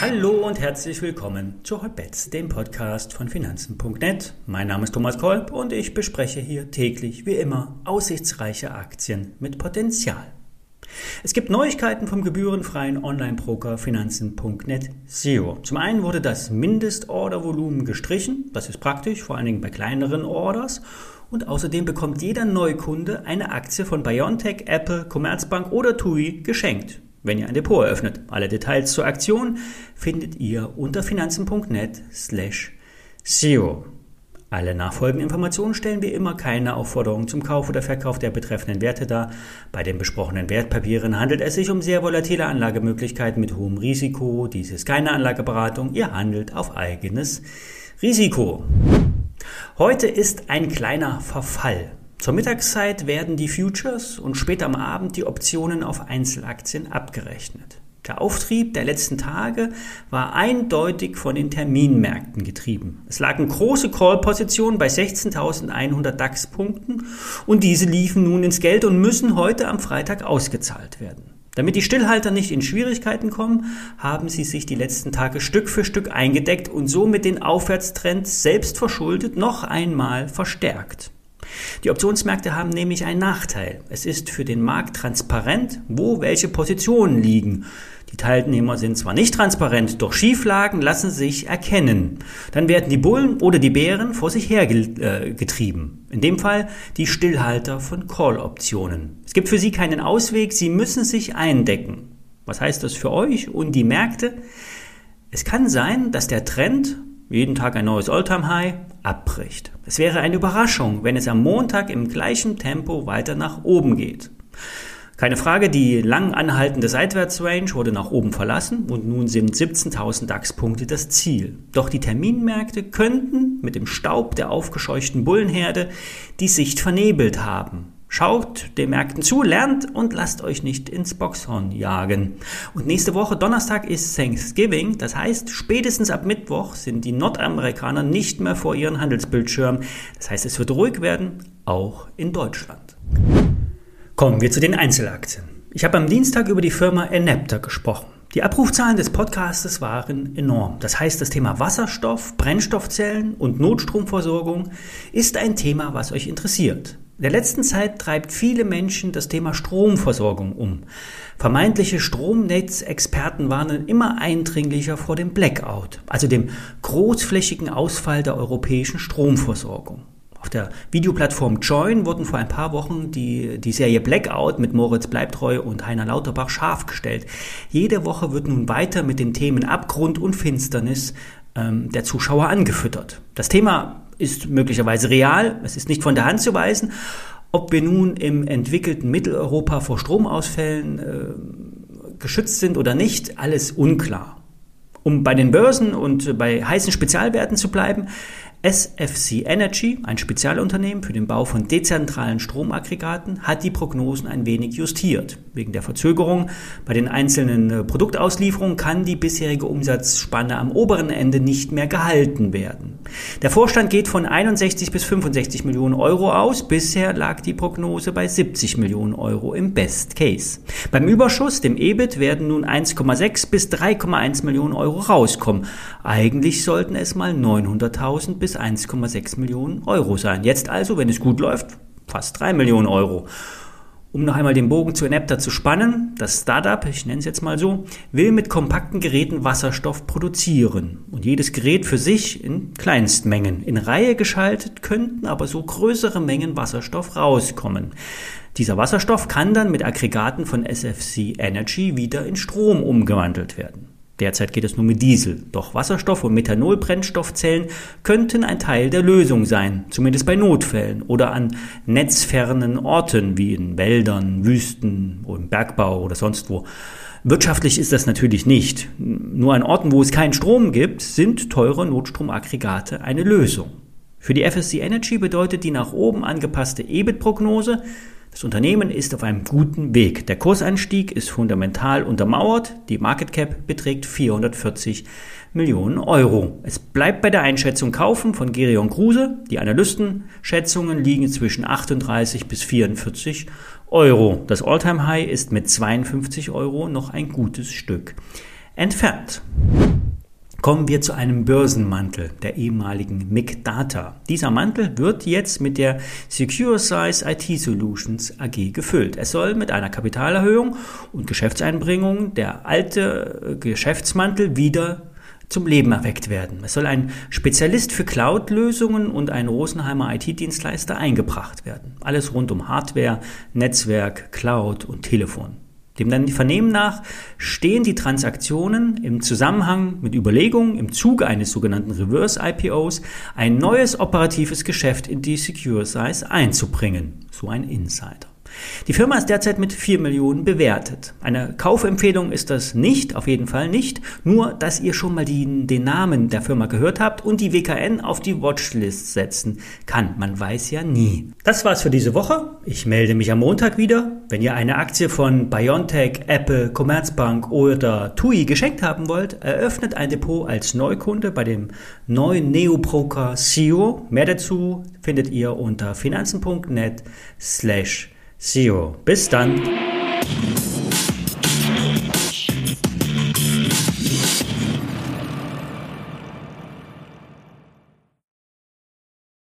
Hallo und herzlich willkommen zu Hotbets, dem Podcast von Finanzen.net. Mein Name ist Thomas Kolb und ich bespreche hier täglich, wie immer, aussichtsreiche Aktien mit Potenzial. Es gibt Neuigkeiten vom gebührenfreien Online-Broker Finanzen.net Zero. Zum einen wurde das Mindestordervolumen gestrichen, das ist praktisch, vor allen Dingen bei kleineren Orders. Und außerdem bekommt jeder Neukunde eine Aktie von BioNTech, Apple, Commerzbank oder TUI geschenkt wenn ihr ein Depot eröffnet. Alle Details zur Aktion findet ihr unter finanzen.net slash zero. Alle nachfolgenden Informationen stellen wie immer keine Aufforderung zum Kauf oder Verkauf der betreffenden Werte dar. Bei den besprochenen Wertpapieren handelt es sich um sehr volatile Anlagemöglichkeiten mit hohem Risiko. Dies ist keine Anlageberatung, ihr handelt auf eigenes Risiko. Heute ist ein kleiner Verfall zur Mittagszeit werden die Futures und später am Abend die Optionen auf Einzelaktien abgerechnet. Der Auftrieb der letzten Tage war eindeutig von den Terminmärkten getrieben. Es lagen große Call-Positionen bei 16.100 DAX-Punkten und diese liefen nun ins Geld und müssen heute am Freitag ausgezahlt werden. Damit die Stillhalter nicht in Schwierigkeiten kommen, haben sie sich die letzten Tage Stück für Stück eingedeckt und somit den Aufwärtstrend selbst verschuldet noch einmal verstärkt. Die Optionsmärkte haben nämlich einen Nachteil. Es ist für den Markt transparent, wo welche Positionen liegen. Die Teilnehmer sind zwar nicht transparent, doch Schieflagen lassen sich erkennen. Dann werden die Bullen oder die Bären vor sich her äh. In dem Fall die Stillhalter von Call-Optionen. Es gibt für sie keinen Ausweg, sie müssen sich eindecken. Was heißt das für euch und die Märkte? Es kann sein, dass der Trend jeden Tag ein neues Alltime-High, abbricht. Es wäre eine Überraschung, wenn es am Montag im gleichen Tempo weiter nach oben geht. Keine Frage, die lang anhaltende Seitwärtsrange wurde nach oben verlassen und nun sind 17.000 DAX-Punkte das Ziel. Doch die Terminmärkte könnten mit dem Staub der aufgescheuchten Bullenherde die Sicht vernebelt haben. Schaut den Märkten zu, lernt und lasst euch nicht ins Boxhorn jagen. Und nächste Woche Donnerstag ist Thanksgiving, das heißt, spätestens ab Mittwoch sind die Nordamerikaner nicht mehr vor ihren Handelsbildschirmen. Das heißt, es wird ruhig werden, auch in Deutschland. Kommen wir zu den Einzelaktien. Ich habe am Dienstag über die Firma Enapter gesprochen. Die Abrufzahlen des Podcastes waren enorm. Das heißt, das Thema Wasserstoff, Brennstoffzellen und Notstromversorgung ist ein Thema, was euch interessiert. In der letzten Zeit treibt viele Menschen das Thema Stromversorgung um. Vermeintliche Stromnetzexperten warnen immer eindringlicher vor dem Blackout, also dem großflächigen Ausfall der europäischen Stromversorgung. Auf der Videoplattform Join wurden vor ein paar Wochen die, die Serie Blackout mit Moritz Bleibtreu und Heiner Lauterbach scharf gestellt. Jede Woche wird nun weiter mit den Themen Abgrund und Finsternis ähm, der Zuschauer angefüttert. Das Thema ist möglicherweise real, es ist nicht von der Hand zu weisen. Ob wir nun im entwickelten Mitteleuropa vor Stromausfällen äh, geschützt sind oder nicht, alles unklar. Um bei den Börsen und bei heißen Spezialwerten zu bleiben, SFC Energy, ein Spezialunternehmen für den Bau von dezentralen Stromaggregaten, hat die Prognosen ein wenig justiert. Wegen der Verzögerung bei den einzelnen äh, Produktauslieferungen kann die bisherige Umsatzspanne am oberen Ende nicht mehr gehalten werden. Der Vorstand geht von 61 bis 65 Millionen Euro aus. Bisher lag die Prognose bei 70 Millionen Euro im Best Case. Beim Überschuss, dem EBIT, werden nun 1,6 bis 3,1 Millionen Euro rauskommen. Eigentlich sollten es mal 900.000 bis bis 1,6 Millionen Euro sein. Jetzt also, wenn es gut läuft, fast 3 Millionen Euro. Um noch einmal den Bogen zu Enapter zu spannen, das Startup, ich nenne es jetzt mal so, will mit kompakten Geräten Wasserstoff produzieren. Und jedes Gerät für sich in Kleinstmengen. In Reihe geschaltet könnten aber so größere Mengen Wasserstoff rauskommen. Dieser Wasserstoff kann dann mit Aggregaten von SFC Energy wieder in Strom umgewandelt werden. Derzeit geht es nur mit Diesel. Doch Wasserstoff- und Methanolbrennstoffzellen könnten ein Teil der Lösung sein, zumindest bei Notfällen oder an netzfernen Orten wie in Wäldern, Wüsten oder im Bergbau oder sonst wo. Wirtschaftlich ist das natürlich nicht. Nur an Orten, wo es keinen Strom gibt, sind teure Notstromaggregate eine Lösung. Für die FSC Energy bedeutet die nach oben angepasste EBIT-Prognose das Unternehmen ist auf einem guten Weg. Der Kursanstieg ist fundamental untermauert. Die Market Cap beträgt 440 Millionen Euro. Es bleibt bei der Einschätzung kaufen von Gerion Kruse. Die Analystenschätzungen liegen zwischen 38 bis 44 Euro. Das Alltime-High ist mit 52 Euro noch ein gutes Stück entfernt. Kommen wir zu einem Börsenmantel der ehemaligen MIG Data. Dieser Mantel wird jetzt mit der Secure Size IT Solutions AG gefüllt. Es soll mit einer Kapitalerhöhung und Geschäftseinbringung der alte Geschäftsmantel wieder zum Leben erweckt werden. Es soll ein Spezialist für Cloud-Lösungen und ein Rosenheimer IT-Dienstleister eingebracht werden. Alles rund um Hardware, Netzwerk, Cloud und Telefon. Dem Vernehmen nach stehen die Transaktionen im Zusammenhang mit Überlegungen im Zuge eines sogenannten Reverse IPOs ein neues operatives Geschäft in die Secure Size einzubringen. So ein Insider. Die Firma ist derzeit mit 4 Millionen bewertet. Eine Kaufempfehlung ist das nicht, auf jeden Fall nicht. Nur, dass ihr schon mal die, den Namen der Firma gehört habt und die WKN auf die Watchlist setzen kann. Man weiß ja nie. Das war's für diese Woche. Ich melde mich am Montag wieder. Wenn ihr eine Aktie von BioNTech, Apple, Commerzbank oder TUI geschenkt haben wollt, eröffnet ein Depot als Neukunde bei dem neuen Neobroker SEO. Mehr dazu findet ihr unter finanzen.net slash Zero. Bis dann.